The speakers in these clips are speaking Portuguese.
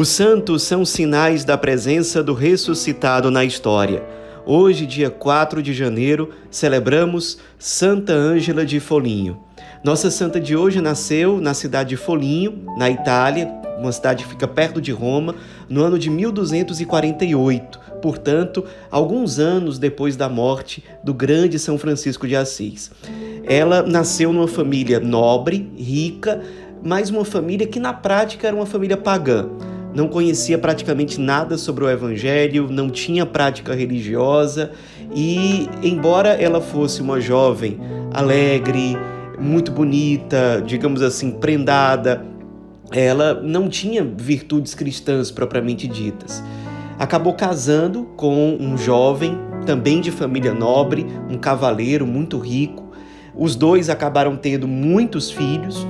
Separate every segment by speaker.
Speaker 1: Os santos são sinais da presença do ressuscitado na história. Hoje, dia 4 de janeiro, celebramos Santa Ângela de Folinho. Nossa santa de hoje nasceu na cidade de Folinho, na Itália, uma cidade que fica perto de Roma, no ano de 1248, portanto, alguns anos depois da morte do grande São Francisco de Assis. Ela nasceu numa família nobre, rica, mas uma família que na prática era uma família pagã não conhecia praticamente nada sobre o Evangelho, não tinha prática religiosa e, embora ela fosse uma jovem alegre, muito bonita, digamos assim, prendada, ela não tinha virtudes cristãs propriamente ditas. Acabou casando com um jovem, também de família nobre, um cavaleiro muito rico. Os dois acabaram tendo muitos filhos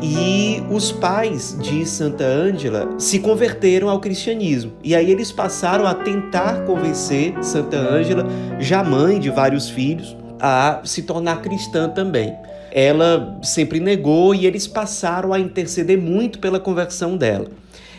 Speaker 1: e os pais de Santa Ângela se converteram ao cristianismo. E aí eles passaram a tentar convencer Santa Ângela, já mãe de vários filhos, a se tornar cristã também. Ela sempre negou e eles passaram a interceder muito pela conversão dela.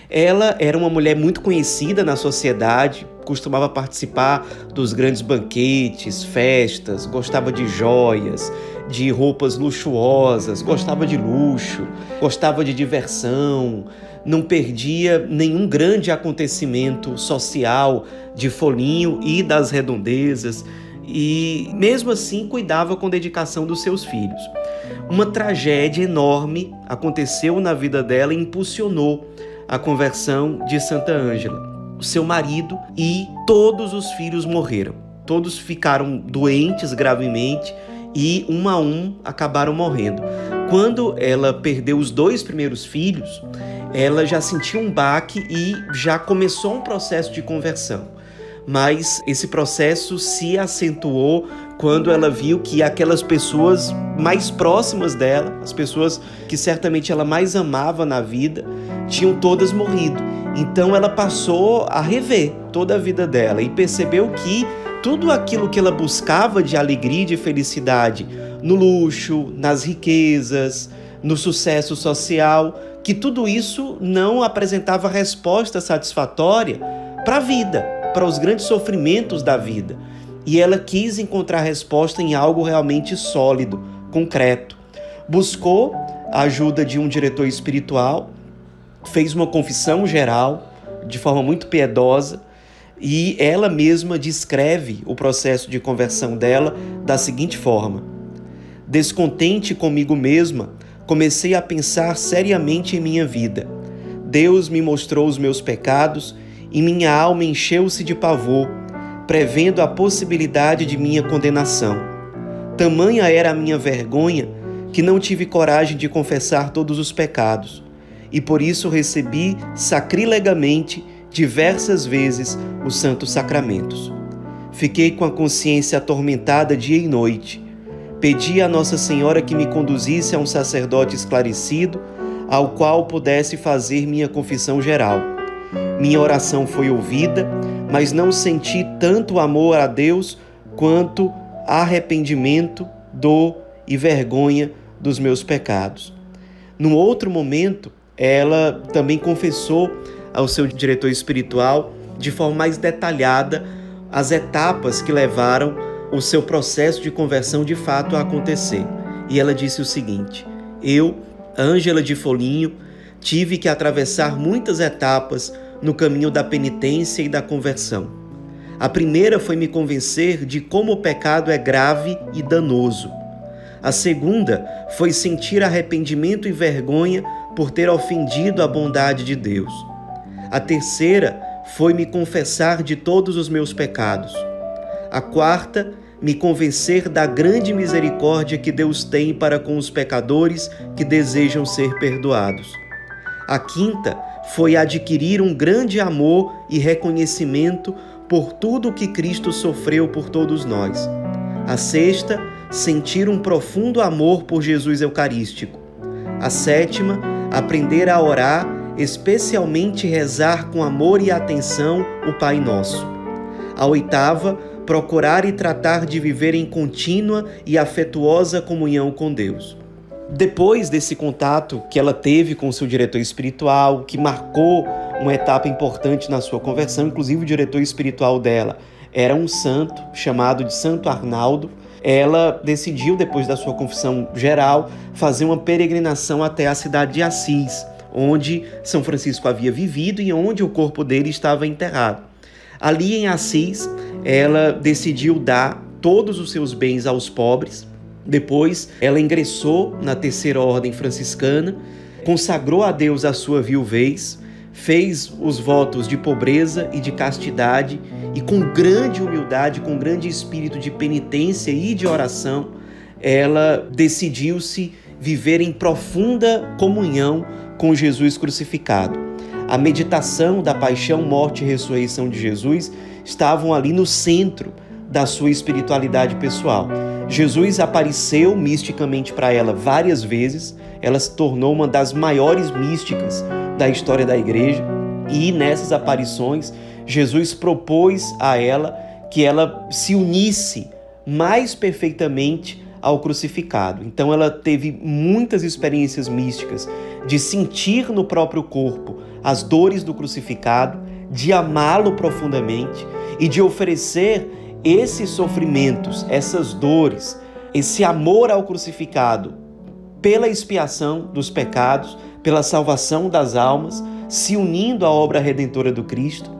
Speaker 1: Ela era uma mulher muito conhecida na sociedade, costumava participar dos grandes banquetes, festas, gostava de joias, de roupas luxuosas, gostava de luxo, gostava de diversão, não perdia nenhum grande acontecimento social de Folinho e das redondezas e, mesmo assim, cuidava com dedicação dos seus filhos. Uma tragédia enorme aconteceu na vida dela e impulsionou a conversão de Santa Ângela. Seu marido e todos os filhos morreram. Todos ficaram doentes gravemente e um a um acabaram morrendo. Quando ela perdeu os dois primeiros filhos, ela já sentiu um baque e já começou um processo de conversão. Mas esse processo se acentuou quando ela viu que aquelas pessoas mais próximas dela, as pessoas que certamente ela mais amava na vida, tinham todas morrido. Então ela passou a rever toda a vida dela e percebeu que tudo aquilo que ela buscava de alegria e de felicidade no luxo, nas riquezas, no sucesso social, que tudo isso não apresentava resposta satisfatória para a vida, para os grandes sofrimentos da vida. E ela quis encontrar resposta em algo realmente sólido, concreto. Buscou a ajuda de um diretor espiritual, fez uma confissão geral de forma muito piedosa e ela mesma descreve o processo de conversão dela da seguinte forma: Descontente comigo mesma, comecei a pensar seriamente em minha vida. Deus me mostrou os meus pecados e minha alma encheu-se de pavor, prevendo a possibilidade de minha condenação. Tamanha era a minha vergonha que não tive coragem de confessar todos os pecados, e por isso recebi sacrilegamente diversas vezes os santos sacramentos. Fiquei com a consciência atormentada dia e noite. Pedi a Nossa Senhora que me conduzisse a um sacerdote esclarecido, ao qual pudesse fazer minha confissão geral. Minha oração foi ouvida, mas não senti tanto amor a Deus quanto arrependimento, dor e vergonha dos meus pecados. Num outro momento, ela também confessou ao seu diretor espiritual de forma mais detalhada as etapas que levaram o seu processo de conversão de fato a acontecer. E ela disse o seguinte: Eu, Ângela de Folinho, tive que atravessar muitas etapas no caminho da penitência e da conversão. A primeira foi me convencer de como o pecado é grave e danoso. A segunda foi sentir arrependimento e vergonha por ter ofendido a bondade de Deus. A terceira foi me confessar de todos os meus pecados. A quarta, me convencer da grande misericórdia que Deus tem para com os pecadores que desejam ser perdoados. A quinta foi adquirir um grande amor e reconhecimento por tudo o que Cristo sofreu por todos nós. A sexta, sentir um profundo amor por Jesus Eucarístico. A sétima, aprender a orar especialmente rezar com amor e atenção o Pai Nosso. A oitava, procurar e tratar de viver em contínua e afetuosa comunhão com Deus. Depois desse contato que ela teve com seu diretor espiritual, que marcou uma etapa importante na sua conversão, inclusive o diretor espiritual dela era um santo chamado de Santo Arnaldo. Ela decidiu, depois da sua confissão geral, fazer uma peregrinação até a cidade de Assis, onde São Francisco havia vivido e onde o corpo dele estava enterrado. Ali em Assis, ela decidiu dar todos os seus bens aos pobres. Depois, ela ingressou na terceira ordem franciscana, consagrou a Deus a sua viuvez, fez os votos de pobreza e de castidade e com grande humildade, com grande espírito de penitência e de oração, ela decidiu-se viver em profunda comunhão com Jesus crucificado. A meditação da paixão, morte e ressurreição de Jesus estavam ali no centro da sua espiritualidade pessoal. Jesus apareceu misticamente para ela várias vezes, ela se tornou uma das maiores místicas da história da igreja, e nessas aparições, Jesus propôs a ela que ela se unisse mais perfeitamente ao crucificado. Então ela teve muitas experiências místicas de sentir no próprio corpo as dores do crucificado, de amá-lo profundamente e de oferecer esses sofrimentos, essas dores, esse amor ao crucificado pela expiação dos pecados, pela salvação das almas, se unindo à obra redentora do Cristo.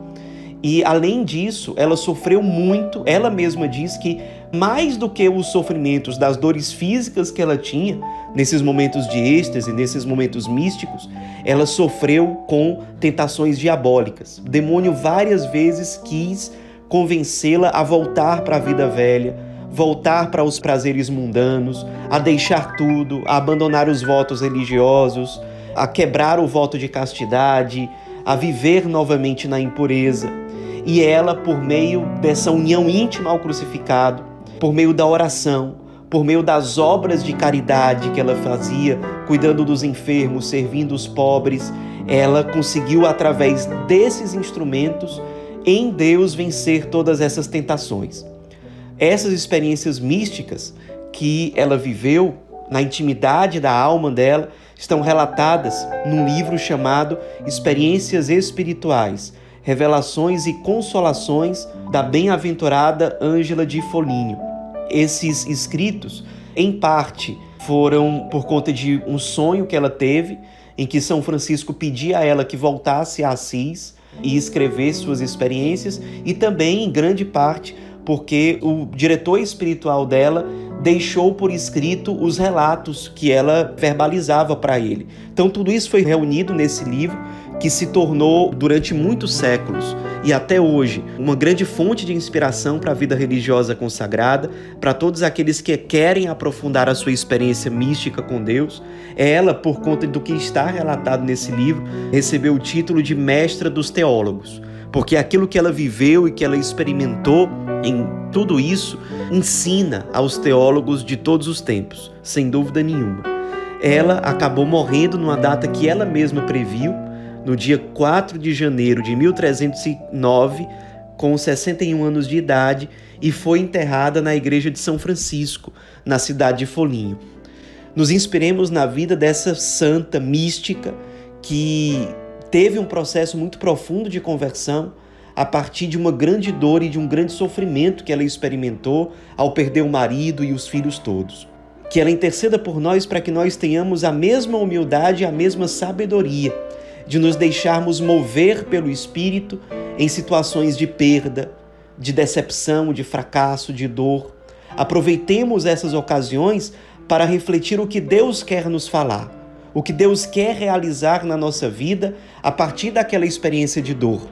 Speaker 1: E além disso, ela sofreu muito, ela mesma diz que mais do que os sofrimentos das dores físicas que ela tinha, nesses momentos de êxtase, nesses momentos místicos, ela sofreu com tentações diabólicas. O demônio várias vezes quis convencê-la a voltar para a vida velha, voltar para os prazeres mundanos, a deixar tudo, a abandonar os votos religiosos, a quebrar o voto de castidade, a viver novamente na impureza. E ela, por meio dessa união íntima ao crucificado, por meio da oração, por meio das obras de caridade que ela fazia, cuidando dos enfermos, servindo os pobres, ela conseguiu, através desses instrumentos, em Deus vencer todas essas tentações. Essas experiências místicas que ela viveu na intimidade da alma dela estão relatadas num livro chamado Experiências Espirituais, Revelações e Consolações da bem-aventurada Ângela de Folinho. Esses escritos, em parte, foram por conta de um sonho que ela teve, em que São Francisco pedia a ela que voltasse a Assis e escrever suas experiências, e também, em grande parte, porque o diretor espiritual dela deixou por escrito os relatos que ela verbalizava para ele. Então, tudo isso foi reunido nesse livro que se tornou, durante muitos séculos e até hoje, uma grande fonte de inspiração para a vida religiosa consagrada, para todos aqueles que querem aprofundar a sua experiência mística com Deus. Ela, por conta do que está relatado nesse livro, recebeu o título de Mestra dos Teólogos, porque aquilo que ela viveu e que ela experimentou em tudo isso ensina aos teólogos de todos os tempos, sem dúvida nenhuma. Ela acabou morrendo numa data que ela mesma previu, no dia 4 de janeiro de 1309, com 61 anos de idade, e foi enterrada na igreja de São Francisco, na cidade de Folinho. Nos inspiremos na vida dessa santa mística que teve um processo muito profundo de conversão a partir de uma grande dor e de um grande sofrimento que ela experimentou ao perder o marido e os filhos todos. Que ela interceda por nós para que nós tenhamos a mesma humildade e a mesma sabedoria de nos deixarmos mover pelo Espírito em situações de perda, de decepção, de fracasso, de dor. Aproveitemos essas ocasiões para refletir o que Deus quer nos falar, o que Deus quer realizar na nossa vida a partir daquela experiência de dor.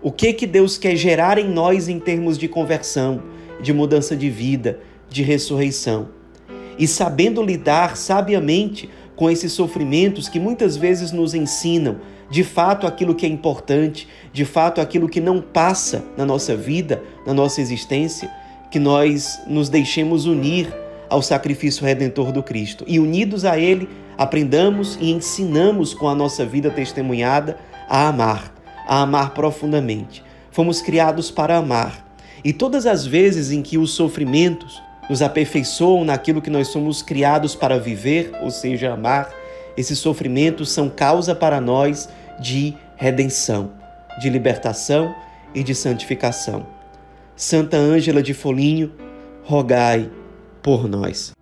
Speaker 1: O que que Deus quer gerar em nós em termos de conversão, de mudança de vida, de ressurreição. E sabendo lidar sabiamente com esses sofrimentos que muitas vezes nos ensinam de fato aquilo que é importante, de fato aquilo que não passa na nossa vida, na nossa existência, que nós nos deixemos unir ao sacrifício redentor do Cristo e unidos a Ele, aprendamos e ensinamos com a nossa vida testemunhada a amar, a amar profundamente. Fomos criados para amar. E todas as vezes em que os sofrimentos, nos aperfeiçoam naquilo que nós somos criados para viver, ou seja, amar, esses sofrimentos são causa para nós de redenção, de libertação e de santificação. Santa Ângela de Folinho, rogai por nós.